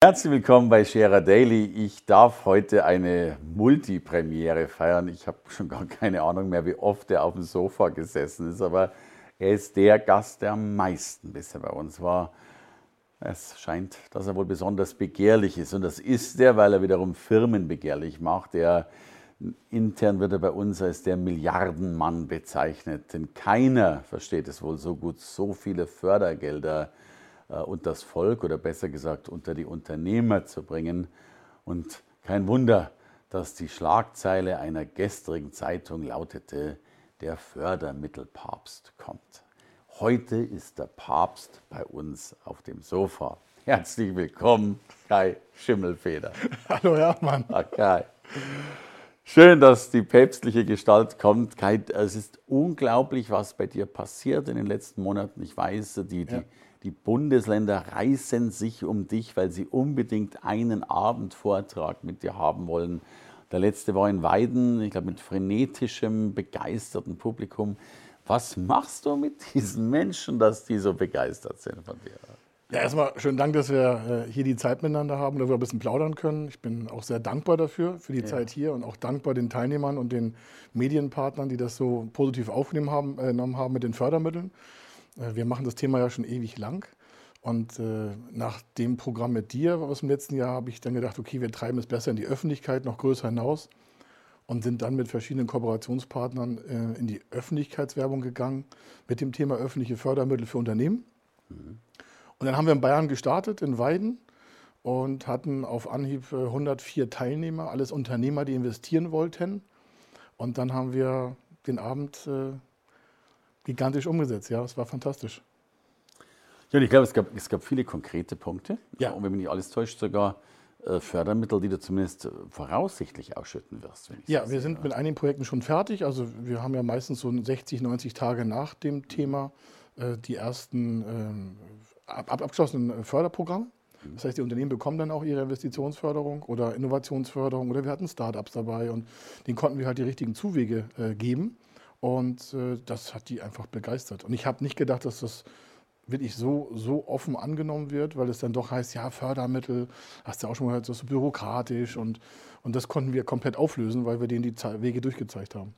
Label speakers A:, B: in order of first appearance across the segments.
A: Herzlich willkommen bei Scherer Daily. Ich darf heute eine Multipremiere feiern. Ich habe schon gar keine Ahnung mehr, wie oft er auf dem Sofa gesessen ist, aber er ist der Gast, der am meisten bisher bei uns war. Es scheint, dass er wohl besonders begehrlich ist und das ist er, weil er wiederum Firmen begehrlich macht. Er, intern wird er bei uns als der Milliardenmann bezeichnet, denn keiner versteht es wohl so gut, so viele Fördergelder äh, und das Volk oder besser gesagt unter die Unternehmer zu bringen. Und kein Wunder, dass die Schlagzeile einer gestrigen Zeitung lautete, der Fördermittelpapst kommt. Heute ist der Papst bei uns auf dem Sofa. Herzlich willkommen, Kai Schimmelfeder.
B: Hallo Hermann.
A: Ah, Kai. Schön, dass die päpstliche Gestalt kommt. Kai, es ist unglaublich, was bei dir passiert in den letzten Monaten. Ich weiß, die, die, ja. Die Bundesländer reißen sich um dich, weil sie unbedingt einen Abendvortrag mit dir haben wollen. Der letzte war in Weiden, ich glaube mit frenetischem, begeistertem Publikum. Was machst du mit diesen Menschen, dass die so begeistert sind von dir?
B: Ja, erstmal schönen Dank, dass wir äh, hier die Zeit miteinander haben, dass wir ein bisschen plaudern können. Ich bin auch sehr dankbar dafür, für die ja. Zeit hier und auch dankbar den Teilnehmern und den Medienpartnern, die das so positiv aufgenommen haben, äh, haben mit den Fördermitteln. Äh, wir machen das Thema ja schon ewig lang. Und äh, nach dem Programm mit dir aus dem letzten Jahr habe ich dann gedacht, okay, wir treiben es besser in die Öffentlichkeit, noch größer hinaus und sind dann mit verschiedenen Kooperationspartnern äh, in die Öffentlichkeitswerbung gegangen mit dem Thema öffentliche Fördermittel für Unternehmen. Mhm. Und dann haben wir in Bayern gestartet, in Weiden, und hatten auf Anhieb 104 äh, Teilnehmer, alles Unternehmer, die investieren wollten. Und dann haben wir den Abend äh, gigantisch umgesetzt. Ja, es war fantastisch.
A: Ja, und ich glaube, es gab, es gab viele konkrete Punkte. Ja. Und wenn mich nicht alles täuscht, sogar äh, Fördermittel, die du zumindest äh, voraussichtlich ausschütten wirst.
B: ja, wir sind mit einigen Projekten schon fertig. Also wir haben ja meistens so 60, 90 Tage nach dem Thema äh, die ersten ähm, ab, abgeschlossenen Förderprogramme. Mhm. Das heißt, die Unternehmen bekommen dann auch ihre Investitionsförderung oder Innovationsförderung oder wir hatten Startups dabei und denen konnten wir halt die richtigen Zuwege äh, geben. Und äh, das hat die einfach begeistert. Und ich habe nicht gedacht, dass das wirklich so, so offen angenommen wird, weil es dann doch heißt, ja, Fördermittel, hast du auch schon mal gehört, das ist so bürokratisch und, und das konnten wir komplett auflösen, weil wir denen die Wege durchgezeigt haben.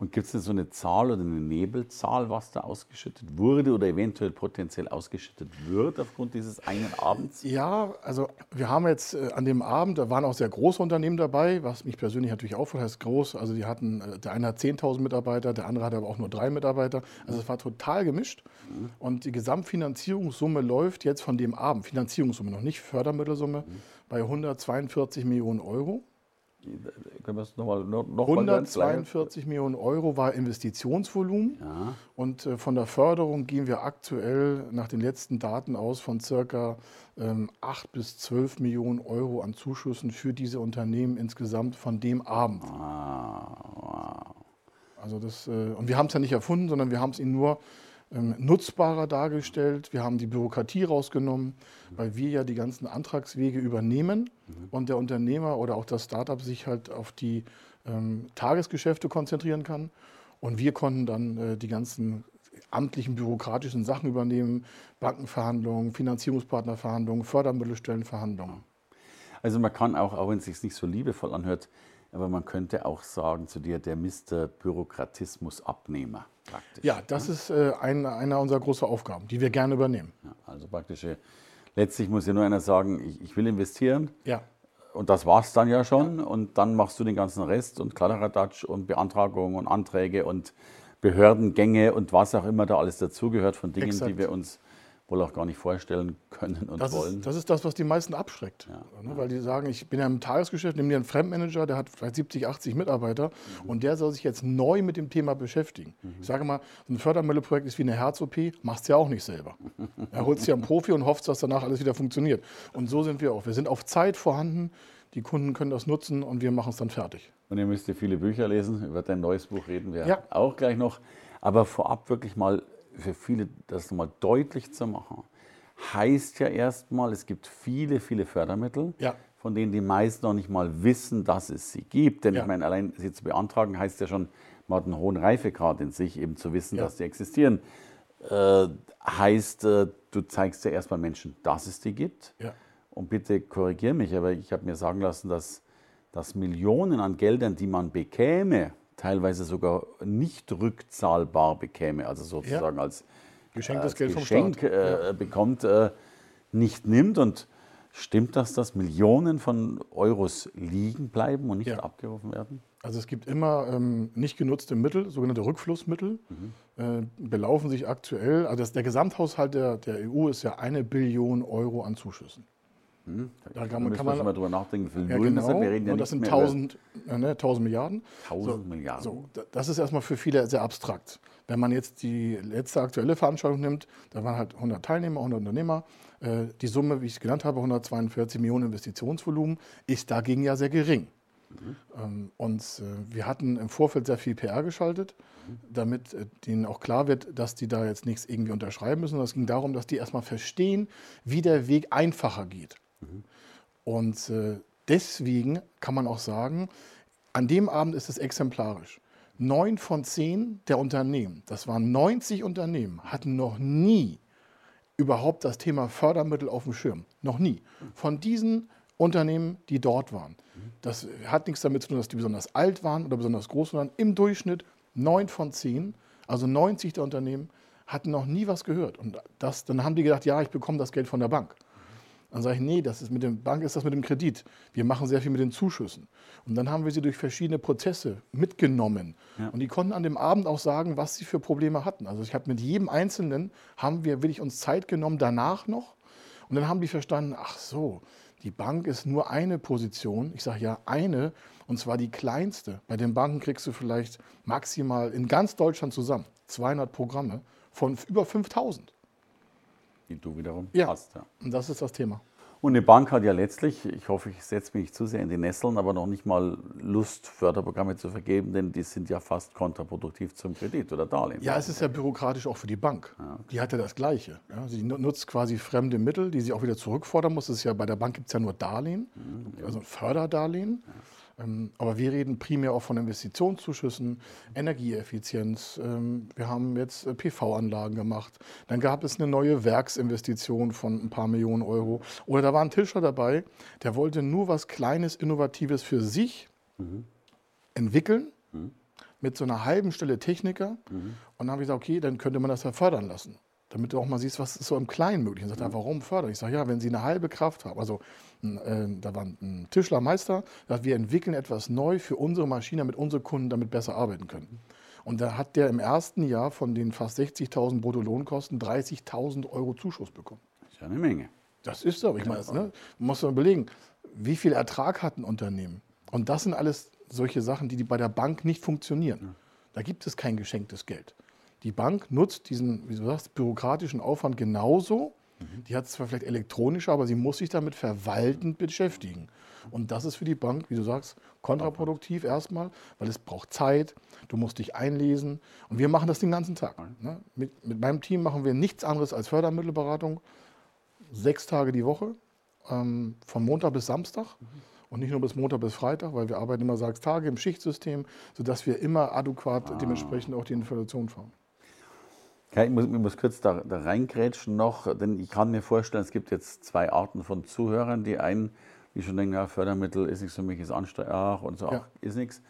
A: Und gibt es denn so eine Zahl oder eine Nebelzahl, was da ausgeschüttet wurde oder eventuell potenziell ausgeschüttet wird aufgrund dieses einen Abends?
B: Ja, also wir haben jetzt äh, an dem Abend, da waren auch sehr große Unternehmen dabei, was mich persönlich natürlich auffällt, heißt groß. Also die hatten, äh, der eine hat 10.000 Mitarbeiter, der andere hat aber auch nur drei Mitarbeiter. Also es war total gemischt. Mhm. Und die Gesamtfinanzierungssumme läuft jetzt von dem Abend, Finanzierungssumme, noch nicht Fördermittelsumme, mhm. bei 142 Millionen Euro. Können wir es nochmal noch, noch 142 Millionen Euro war Investitionsvolumen. Ja. Und äh, von der Förderung gehen wir aktuell nach den letzten Daten aus von circa ähm, 8 bis 12 Millionen Euro an Zuschüssen für diese Unternehmen insgesamt von dem Abend. Ah, wow. Also das, äh, und wir haben es ja nicht erfunden, sondern wir haben es ihnen nur ähm, nutzbarer dargestellt. Wir haben die Bürokratie rausgenommen, weil wir ja die ganzen Antragswege übernehmen mhm. und der Unternehmer oder auch das Startup sich halt auf die ähm, Tagesgeschäfte konzentrieren kann. Und wir konnten dann äh, die ganzen amtlichen, bürokratischen Sachen übernehmen, Bankenverhandlungen, Finanzierungspartnerverhandlungen, Fördermittelstellenverhandlungen.
A: Also man kann auch, auch wenn es sich nicht so liebevoll anhört, aber man könnte auch sagen zu dir, der Mr. Bürokratismus-Abnehmer
B: praktisch. Ja, das ne? ist äh, ein, einer unserer großen Aufgaben, die wir gerne übernehmen. Ja,
A: also praktisch, äh, letztlich muss ja nur einer sagen, ich, ich will investieren.
B: Ja.
A: Und das war es dann ja schon. Ja. Und dann machst du den ganzen Rest und Kladderadatsch und Beantragungen und Anträge und Behördengänge und was auch immer da alles dazugehört von Dingen, Exakt. die wir uns wohl auch gar nicht vorstellen können und
B: das
A: wollen.
B: Ist, das ist das, was die meisten abschreckt. Ja, ne? Weil die sagen, ich bin ja im Tagesgeschäft, nimm dir einen Fremdmanager, der hat vielleicht 70, 80 Mitarbeiter mhm. und der soll sich jetzt neu mit dem Thema beschäftigen. Mhm. Ich sage mal, ein Fördermittelprojekt ist wie eine Herz-OP, machst du ja auch nicht selber. er holt sich einen Profi und hofft, dass danach alles wieder funktioniert. Und so sind wir auch. Wir sind auf Zeit vorhanden, die Kunden können das nutzen und wir machen es dann fertig.
A: Und ihr müsst ja viele Bücher lesen. Über dein neues Buch reden wir
B: Ja.
A: auch gleich noch. Aber vorab wirklich mal für viele das nochmal deutlich zu machen. Heißt ja erstmal, es gibt viele, viele Fördermittel,
B: Ja.
A: von denen die meisten noch nicht mal wissen, dass es sie gibt. Denn
B: Ja.
A: ich meine, allein sie zu beantragen, heißt ja schon, man hat einen hohen Reifegrad in sich, eben zu wissen,
B: Ja.
A: dass sie existieren. Äh, heißt, äh, du zeigst ja erstmal Menschen, dass es die gibt. Und bitte korrigier mich, aber ich habe mir sagen lassen, dass, dass Millionen an Geldern, die man bekäme, teilweise sogar nicht rückzahlbar bekäme, also sozusagen als
B: Geschenktes
A: als
B: Geld vom
A: Geschenk
B: Staat.
A: äh, bekommt, äh, nicht nimmt. Und stimmt das, dass Millionen von Euros liegen bleiben und nicht
B: Ja.
A: abgerufen werden?
B: Also es gibt immer ähm, nicht genutzte Mittel, sogenannte Rückflussmittel, äh, belaufen sich aktuell, also das, der Gesamthaushalt der, der EU ist ja eine Billion Euro an Zuschüssen. Da
A: Da
B: kann man,
A: müssen
B: kann man
A: mal drüber nachdenken, viel
B: ja,
A: Nullen
B: genau,
A: sind. Wir reden ja
B: und das sind
A: mehr über
B: 1000, äh, ne, 1000 Milliarden.
A: 1000 Milliarden.
B: So, da- das ist erstmal für viele sehr abstrakt. Wenn man jetzt die letzte aktuelle Veranstaltung nimmt, da waren halt 100 Teilnehmer, 100 Unternehmer. Äh, Die Summe, wie ich es genannt habe, 142 Millionen Investitionsvolumen, ist dagegen ja sehr gering. Ähm, Und äh, wir hatten im Vorfeld sehr viel PR geschaltet, damit äh, denen auch klar wird, dass die da jetzt nichts irgendwie unterschreiben müssen. Es ging darum, dass die erstmal verstehen, wie der Weg einfacher geht. Und äh, deswegen kann man auch sagen, an dem Abend ist es exemplarisch. Neun von zehn der Unternehmen, das waren 90 Unternehmen, hatten noch nie überhaupt das Thema Fördermittel auf dem Schirm. Noch nie. Von diesen Unternehmen, die dort waren. Das hat nichts damit zu tun, dass die besonders alt waren oder besonders groß waren. Im Durchschnitt neun von zehn, also 90 der Unternehmen, hatten noch nie was gehört. Und das, dann haben die gedacht, ja, ich bekomme das Geld von der Bank. Dann sage ich, nee, das ist mit dem Bank ist das mit dem Kredit. Wir machen sehr viel mit den Zuschüssen. Und dann haben wir sie durch verschiedene Prozesse mitgenommen. Und die konnten an dem Abend auch sagen, was sie für Probleme hatten. Also ich habe mit jedem Einzelnen, haben wir wirklich uns Zeit genommen, danach noch. Und dann haben die verstanden, ach so, die Bank ist nur eine Position. Ich sage ja eine, und zwar die kleinste. Bei den Banken kriegst du vielleicht maximal in ganz Deutschland zusammen 200 Programme von über 5000.
A: Die du wiederum
B: Ja.
A: hast. Ja.
B: Und das ist das Thema.
A: Und eine Bank hat ja letztlich, ich hoffe, ich setze mich nicht zu sehr in die Nesseln, aber noch nicht mal Lust, Förderprogramme zu vergeben, denn die sind ja fast kontraproduktiv zum Kredit oder Darlehen.
B: Ja, es ist ja bürokratisch auch für die Bank. Die hat ja das Gleiche. Ja, sie nu- nutzt quasi fremde Mittel, die sie auch wieder zurückfordern muss. Das ist ja, bei der Bank gibt es ja nur Darlehen, also ein Förderdarlehen. Ähm, aber wir reden primär auch von Investitionszuschüssen, Energieeffizienz. Ähm, wir haben jetzt äh, PV-Anlagen gemacht. Dann gab es eine neue Werksinvestition von ein paar Millionen Euro. Oder da war ein Tischer dabei, der wollte nur was Kleines, Innovatives für sich entwickeln mit so einer halben Stelle Techniker. Und dann habe ich gesagt, okay, dann könnte man das ja fördern lassen. Damit du auch mal siehst, was ist so im Kleinen möglich. Und sagt er, warum fördern? Ich sage, ja, wenn Sie eine halbe Kraft haben. Also ein, äh, da war ein Tischlermeister, der sagt, wir entwickeln etwas neu für unsere Maschine, damit unsere Kunden damit besser arbeiten können. Und da hat der im ersten Jahr von den fast 60.000 Bruttolohnkosten 30.000 Euro Zuschuss bekommen.
A: Das ist ja eine Menge.
B: Das ist so. Ich meine, das, ne, man muss man überlegen, wie viel Ertrag hat ein Unternehmen? Und das sind alles solche Sachen, die, die bei der Bank nicht funktionieren. Da gibt es kein geschenktes Geld. Die Bank nutzt diesen, wie du sagst, bürokratischen Aufwand genauso. Die hat es zwar vielleicht elektronisch, aber sie muss sich damit verwaltend beschäftigen. Und das ist für die Bank, wie du sagst, kontraproduktiv erstmal, weil es braucht Zeit, du musst dich einlesen. Und wir machen das den ganzen Tag. Ne? Mit, mit meinem Team machen wir nichts anderes als Fördermittelberatung sechs Tage die Woche, ähm, von Montag bis Samstag und nicht nur bis Montag bis Freitag, weil wir arbeiten immer sechs Tage im Schichtsystem, sodass wir immer adäquat dementsprechend auch die Inflation fahren.
A: Ich, muss, ich muss kurz da, da reingrätschen noch, denn ich kann mir vorstellen, es gibt jetzt zwei Arten von Zuhörern. Die einen, die schon denken, ja, Fördermittel ist nichts für mich, ist anstrengend, ach, und so, ach,
B: Ja.
A: ist nichts.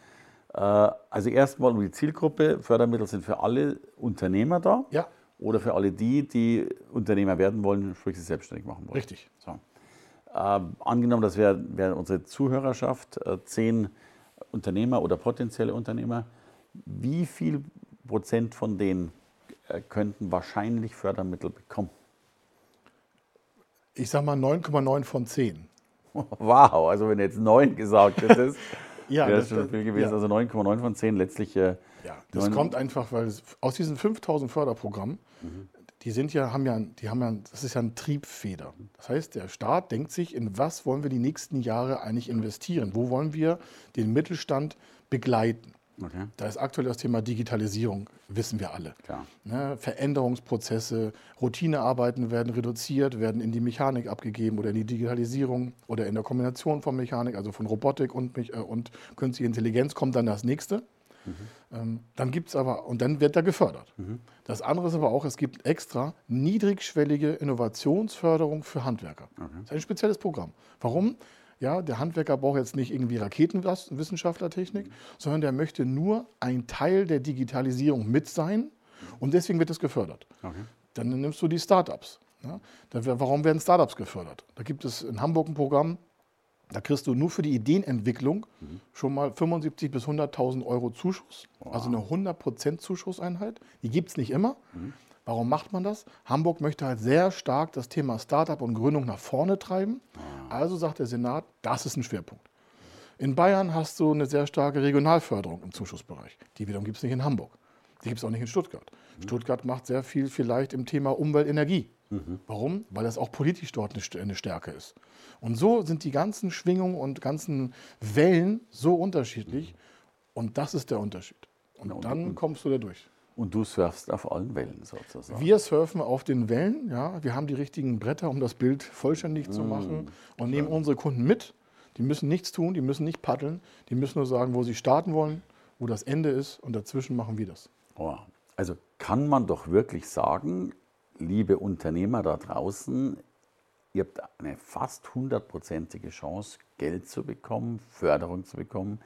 A: Äh, Also erstmal um die Zielgruppe, Fördermittel sind für alle Unternehmer da
B: Ja,
A: oder für alle die, die Unternehmer werden wollen, sprich sie selbstständig machen wollen.
B: richtig.
A: So. Ähm, angenommen, das wäre wär unsere Zuhörerschaft, äh, zehn Unternehmer oder potenzielle Unternehmer. Wie viel Prozent von denen äh, könnten wahrscheinlich Fördermittel bekommen?
B: Ich sage mal 9,9 von 10.
A: Wow, also wenn jetzt neun gesagt hättest,
B: Ja,
A: wäre das- schon viel gewesen.
B: ja.
A: Also 9,9 von 10 letztlich. Äh,
B: Ja, das
A: neun-
B: kommt einfach, weil es, aus diesen 5000 Förderprogrammen, die sind ja, haben ja, die haben ja, das ist ja ein Triebfeder. Das heißt, der Staat denkt sich, in was wollen wir die nächsten Jahre eigentlich investieren? Wo wollen wir den Mittelstand begleiten? Okay. Da ist aktuell das Thema Digitalisierung, wissen wir alle. Ne, Veränderungsprozesse, Routinearbeiten werden reduziert, werden in die Mechanik abgegeben oder in die Digitalisierung oder in der Kombination von Mechanik, also von Robotik und, äh, und künstliche Intelligenz kommt dann das nächste. Mhm. Ähm, dann gibt es aber, und dann wird da gefördert. Mhm. Das andere ist aber auch, es gibt extra niedrigschwellige Innovationsförderung für Handwerker. Okay. Das ist ein spezielles Programm. Warum? Ja, der Handwerker braucht jetzt nicht irgendwie Raketenwissenschaftlertechnik, sondern der möchte nur ein Teil der Digitalisierung mit sein und deswegen wird es gefördert. Okay. Dann nimmst du die Startups. Ja, warum werden Startups gefördert? Da gibt es in Hamburg ein Programm, da kriegst du nur für die Ideenentwicklung mhm. schon mal 75.000 bis 100.000 Euro Zuschuss. Wow. Also eine 100% Zuschusseinheit. Die gibt es nicht immer. Mhm. Warum macht man das? Hamburg möchte halt sehr stark das Thema Startup und Gründung nach vorne treiben. Ah. Also sagt der Senat, das ist ein Schwerpunkt. In Bayern hast du eine sehr starke Regionalförderung im Zuschussbereich. Die wiederum gibt es nicht in Hamburg. Die gibt es auch nicht in Stuttgart. Mhm. Stuttgart macht sehr viel vielleicht im Thema Umwelt, Energie. Mhm. Warum? Weil das auch politisch dort eine Stärke ist. Und so sind die ganzen Schwingungen und ganzen Wellen so unterschiedlich. Und das ist der Unterschied. Und, ja, und dann und, kommst du da durch.
A: Und du surfst auf allen Wellen sozusagen.
B: Wir surfen auf den Wellen, ja. Wir haben die richtigen Bretter, um das Bild vollständig mmh, zu machen und nehmen unsere Kunden mit. Die müssen nichts tun, die müssen nicht paddeln, die müssen nur sagen, wo sie starten wollen, wo das Ende ist und dazwischen machen wir das.
A: Oh, also kann man doch wirklich sagen, liebe Unternehmer da draußen, ihr habt eine fast hundertprozentige Chance, Geld zu bekommen, Förderung zu bekommen,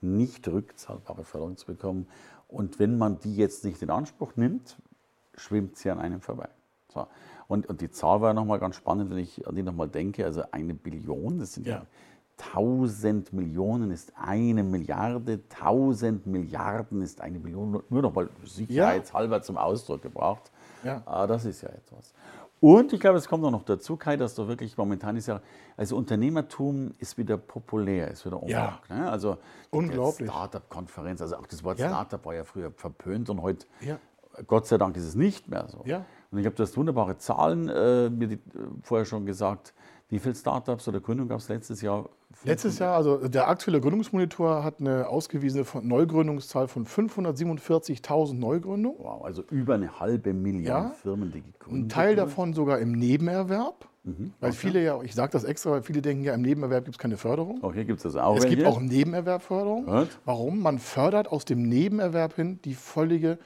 A: nicht rückzahlbare Förderung zu bekommen. Und wenn man die jetzt nicht in Anspruch nimmt, schwimmt sie an einem vorbei. So. Und, und die Zahl war nochmal ganz spannend, wenn ich an die nochmal denke. Also eine Billion, das sind ja, ja 1000 Millionen ist eine Milliarde, 1000 Milliarden ist eine Billion. Nur nochmal sicherheitshalber ja. zum Ausdruck gebracht. Ja. Ah, das ist ja etwas. Und ich glaube, es kommt auch noch dazu, Kai, dass du wirklich momentan ist ja, also Unternehmertum ist wieder populär, ist wieder
B: ja.
A: Ne? Also
B: unglaublich.
A: Startup-Konferenz, also auch das Wort ja. Startup war ja früher verpönt und heute, ja. Gott sei Dank, ist es nicht mehr so. Ja. Und ich habe das wunderbare Zahlen äh, mir die, äh, vorher schon gesagt. Wie viele Startups oder Gründungen gab es letztes Jahr?
B: Letztes Jahr, also der aktuelle Gründungsmonitor hat eine ausgewiesene Neugründungszahl von 547.000 Neugründungen.
A: Wow, also über eine halbe Million ja, Firmen, die
B: gegründet. Ein Teil davon sogar im Nebenerwerb. Mhm, weil okay. viele ja, ich sage das extra, weil viele denken ja, im Nebenerwerb gibt es keine Förderung.
A: Okay, gibt es das auch.
B: Es gibt auch Nebenerwerb Förderung. Warum? Man fördert aus dem Nebenerwerb hin die völlige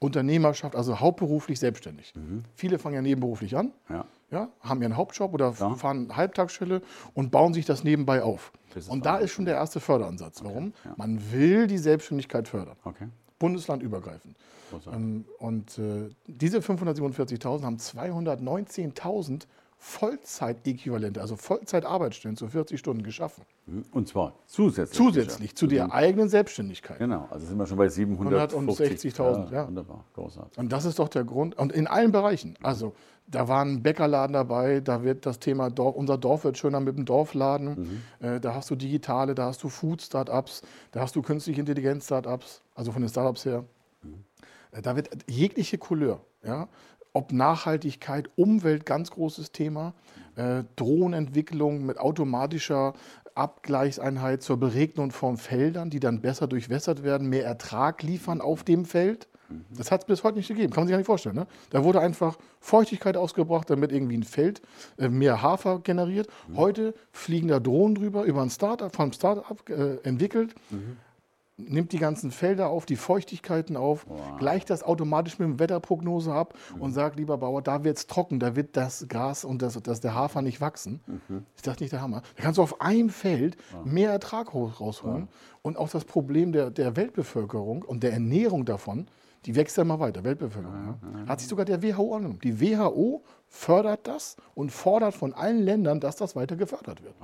B: Unternehmerschaft, also hauptberuflich selbstständig. Mhm. Viele fangen ja nebenberuflich an, ja. Ja, haben ihren Hauptjob oder ja. fahren Halbtagsstelle und bauen sich das nebenbei auf. Das und da ist schon der erste Förderansatz. Warum? Okay. Ja. Man will die Selbstständigkeit fördern. Okay. Bundeslandübergreifend. Ähm, und äh, diese 547.000 haben 219.000 Vollzeitäquivalente, also Vollzeitarbeitsstellen zu 40 Stunden geschaffen.
A: Mhm. Und zwar zusätzlich.
B: Zusätzlich zu der eigenen Selbstständigkeit.
A: Genau, also sind wir schon bei 760.000.
B: Ja, ja. Wunderbar, großartig. Und das ist doch der Grund. Und in allen Bereichen. Also da war ein Bäckerladen dabei, da wird das Thema Dorf, unser Dorf wird schöner mit dem Dorfladen. Mhm. Äh, da hast du digitale, da hast du Food-Startups, da hast du künstliche Intelligenz-Startups, also von den Startups her. Mhm. Äh, da wird jegliche Couleur. Ja? ob Nachhaltigkeit, Umwelt, ganz großes Thema, äh, Drohnenentwicklung mit automatischer Abgleichseinheit zur Beregnung von Feldern, die dann besser durchwässert werden, mehr Ertrag liefern auf dem Feld. Das hat es bis heute nicht gegeben, kann man sich gar nicht vorstellen. Ne? Da wurde einfach Feuchtigkeit ausgebracht, damit irgendwie ein Feld äh, mehr Hafer generiert. Heute fliegen da Drohnen drüber, über ein Startup, vom Startup äh, entwickelt. Mhm nimmt die ganzen Felder auf, die Feuchtigkeiten auf, wow. gleicht das automatisch mit dem Wetterprognose ab mhm. und sagt, lieber Bauer, da wird es trocken, da wird das Gras und das, das, der Hafer nicht wachsen. Mhm. Ist das nicht der Hammer? Da kannst du auf einem Feld wow. mehr Ertrag rausholen. Wow. Und auch das Problem der, der Weltbevölkerung und der Ernährung davon, die wächst ja immer weiter, Weltbevölkerung. Ja, Hat sich sogar der WHO angenommen. Die WHO fördert das und fordert von allen Ländern, dass das weiter gefördert wird.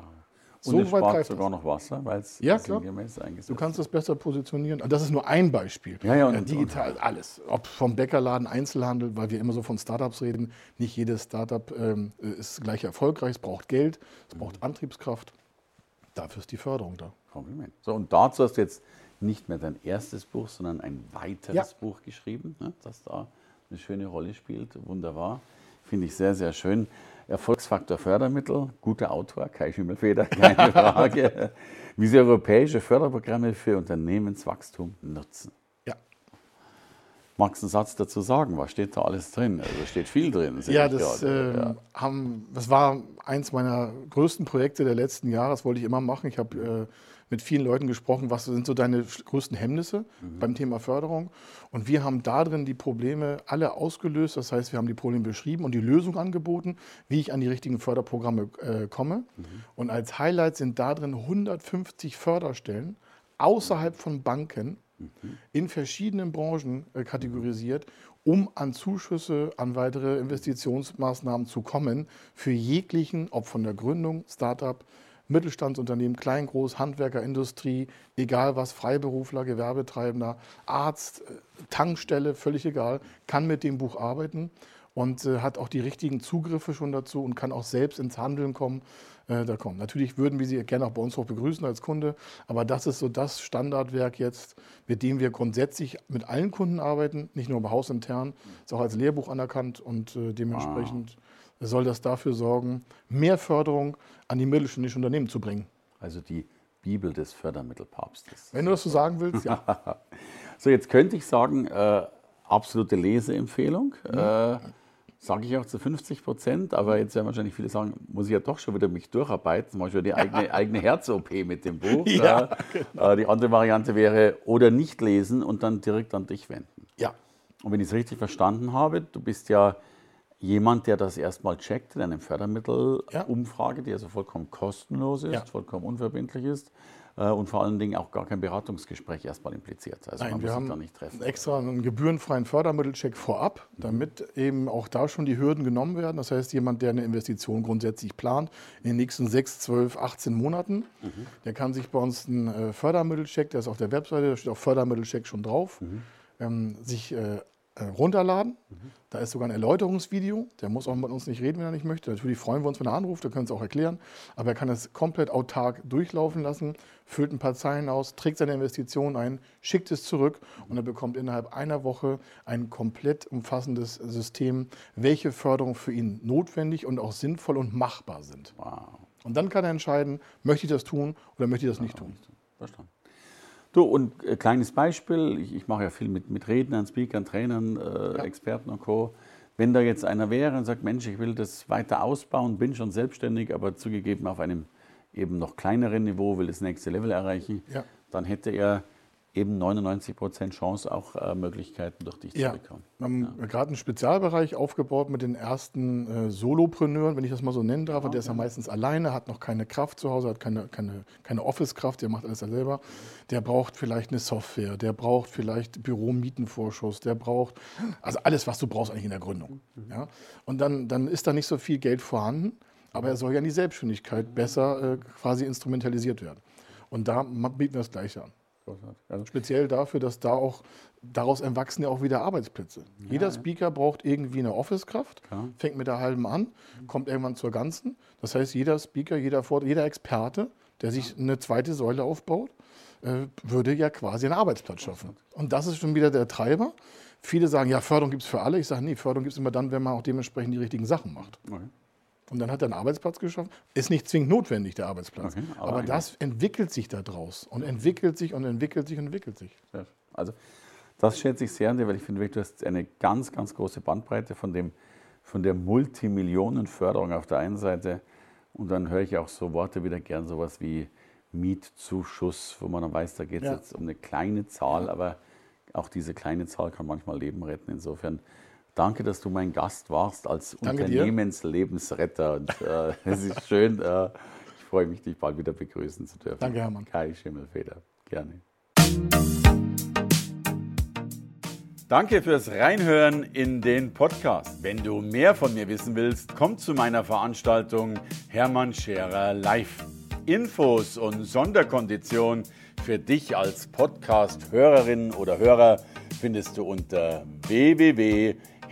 A: Und so weit spart sogar noch Wasser, weil es
B: ja, sinngemäß eingesetzt Du kannst es besser positionieren. Das ist nur ein Beispiel.
A: Ja, ja, und,
B: digital, und, alles. Ob vom Bäckerladen, Einzelhandel, weil wir immer so von Startups reden. Nicht jedes Startup ähm, ist gleich erfolgreich. Es braucht Geld, es mhm. braucht Antriebskraft. Dafür ist die Förderung da.
A: Kompliment. So, und dazu hast du jetzt nicht mehr dein erstes Buch, sondern ein weiteres ja. Buch geschrieben, ne, das da eine schöne Rolle spielt. Wunderbar. Finde ich sehr, sehr schön. Erfolgsfaktor Fördermittel, guter Autor, Kai Schimmelfeder, keine Frage. Wie Sie europäische Förderprogramme für Unternehmenswachstum nutzen.
B: Ja.
A: Magst du einen Satz dazu sagen? Was steht da alles drin? Also steht viel drin.
B: Ja das, äh, ja. Haben, das war eins meiner größten Projekte der letzten Jahre. Das wollte ich immer machen. Ich habe äh, mit vielen Leuten gesprochen, was sind so deine größten Hemmnisse mhm. beim Thema Förderung. Und wir haben da drin die Probleme alle ausgelöst. Das heißt, wir haben die Probleme beschrieben und die Lösung angeboten, wie ich an die richtigen Förderprogramme äh, komme. Mhm. Und als Highlight sind da drin 150 Förderstellen außerhalb von Banken mhm. in verschiedenen Branchen äh, kategorisiert, um an Zuschüsse, an weitere Investitionsmaßnahmen zu kommen, für jeglichen, ob von der Gründung, Startup, Mittelstandsunternehmen, Klein, Groß, Handwerker, Industrie, egal was, Freiberufler, Gewerbetreibender, Arzt, äh, Tankstelle, völlig egal, kann mit dem Buch arbeiten und äh, hat auch die richtigen Zugriffe schon dazu und kann auch selbst ins Handeln kommen. Äh, da kommen. Natürlich würden wir Sie gerne auch bei uns hoch begrüßen als Kunde, aber das ist so das Standardwerk jetzt, mit dem wir grundsätzlich mit allen Kunden arbeiten, nicht nur bei hausintern, ist auch als Lehrbuch anerkannt und äh, dementsprechend. Wow soll das dafür sorgen, mehr Förderung an die mittelständischen Unternehmen zu bringen.
A: Also die Bibel des Fördermittelpapstes.
B: Wenn du das so sagen willst, ja.
A: so, jetzt könnte ich sagen, äh, absolute Leseempfehlung. Mhm. Äh, Sage ich auch zu 50 Prozent, aber jetzt werden wahrscheinlich viele sagen, muss ich ja doch schon wieder mich durcharbeiten, mache ich ja die eigene, eigene Herz-OP mit dem Buch. Ja, genau. äh, die andere Variante wäre, oder nicht lesen und dann direkt an dich wenden.
B: Ja.
A: Und wenn ich es richtig verstanden habe, du bist ja jemand, der das erstmal checkt in einer Fördermittelumfrage, die also vollkommen kostenlos ist, ja. vollkommen unverbindlich ist äh, und vor allen Dingen auch gar kein Beratungsgespräch erstmal impliziert.
B: Also Nein, man wir muss haben da nicht treffen. extra einen gebührenfreien Fördermittelcheck vorab, damit eben auch da schon die Hürden genommen werden. Das heißt, jemand, der eine Investition grundsätzlich plant, in den nächsten 6, 12, 18 Monaten, mhm. der kann sich bei uns einen äh, Fördermittelcheck, der ist auf der Webseite, da steht auch Fördermittelcheck schon drauf, mhm. ähm, sich äh, runterladen. Mhm. Da ist sogar ein Erläuterungsvideo. Der muss auch mit uns nicht reden, wenn er nicht möchte. Natürlich freuen wir uns, wenn er anruft, wir können es auch erklären. Aber er kann es komplett autark durchlaufen lassen, füllt ein paar Zeilen aus, trägt seine Investition ein, schickt es zurück und er bekommt innerhalb einer Woche ein komplett umfassendes System, welche Förderungen für ihn notwendig und auch sinnvoll und machbar sind. Wow. Und dann kann er entscheiden, möchte ich das tun oder möchte ich das nicht tun.
A: Verstanden. Du, und ein äh, kleines Beispiel, ich, ich mache ja viel mit, mit Rednern, Speakern, Trainern, äh, ja. Experten und Co. Wenn da jetzt einer wäre und sagt, Mensch, ich will das weiter ausbauen, bin schon selbstständig, aber zugegeben auf einem eben noch kleineren Niveau, will das nächste Level erreichen, ja. dann hätte er eben 99 Prozent Chance, auch äh, Möglichkeiten durch dich
B: ja.
A: zu bekommen.
B: Wir haben ja. gerade einen Spezialbereich aufgebaut mit den ersten äh, Solopreneuren, wenn ich das mal so nennen darf. Ja, der ist ja meistens alleine, hat noch keine Kraft zu Hause, hat keine, keine, keine Office-Kraft, der macht alles selber. Der braucht vielleicht eine Software, der braucht vielleicht Büromietenvorschuss, der braucht, also alles, was du brauchst eigentlich in der Gründung. Mhm. Ja? Und dann, dann ist da nicht so viel Geld vorhanden, aber er soll ja in die Selbstständigkeit besser äh, quasi instrumentalisiert werden. Und da bieten wir das Gleiche an. Also speziell dafür, dass da auch daraus erwachsen ja auch wieder Arbeitsplätze. Ja, Jeder Speaker braucht irgendwie eine Office-Kraft, fängt mit der halben an, kommt irgendwann zur ganzen. Das heißt, jeder Speaker, jeder, jeder Experte, der sich eine zweite Säule aufbaut, äh, würde ja quasi einen Arbeitsplatz schaffen. Und das ist schon wieder der Treiber. Viele sagen, ja, Förderung gibt es für alle. Ich sage, nee, Förderung gibt es immer dann, wenn man auch dementsprechend die richtigen Sachen macht. Okay. Und dann hat er einen Arbeitsplatz geschaffen. Ist nicht zwingend notwendig, der Arbeitsplatz. Okay, aber, aber das entwickelt sich daraus und entwickelt sich und entwickelt sich und entwickelt sich.
A: Also das schätze ich sehr an dir, weil ich finde, du hast eine ganz, ganz große Bandbreite von, dem, von der Multimillionenförderung auf der einen Seite und dann höre ich auch so Worte wieder gern, sowas wie Mietzuschuss, wo man dann weiß, da geht es ja. jetzt um eine kleine Zahl, aber auch diese kleine Zahl kann manchmal Leben retten. Insofern Danke, dass du mein Gast warst als Danke Unternehmenslebensretter. Und äh, es ist schön. Äh, ich freue mich, dich bald wieder begrüßen zu dürfen.
B: Danke, Hermann.
A: Kai Schimmelfeder. Gerne. Danke fürs Reinhören in den Podcast. Wenn du mehr von mir wissen willst, komm zu meiner Veranstaltung Hermann Scherer Live. Infos und Sonderkonditionen für dich als Podcast-Hörerin oder Hörer findest du unter www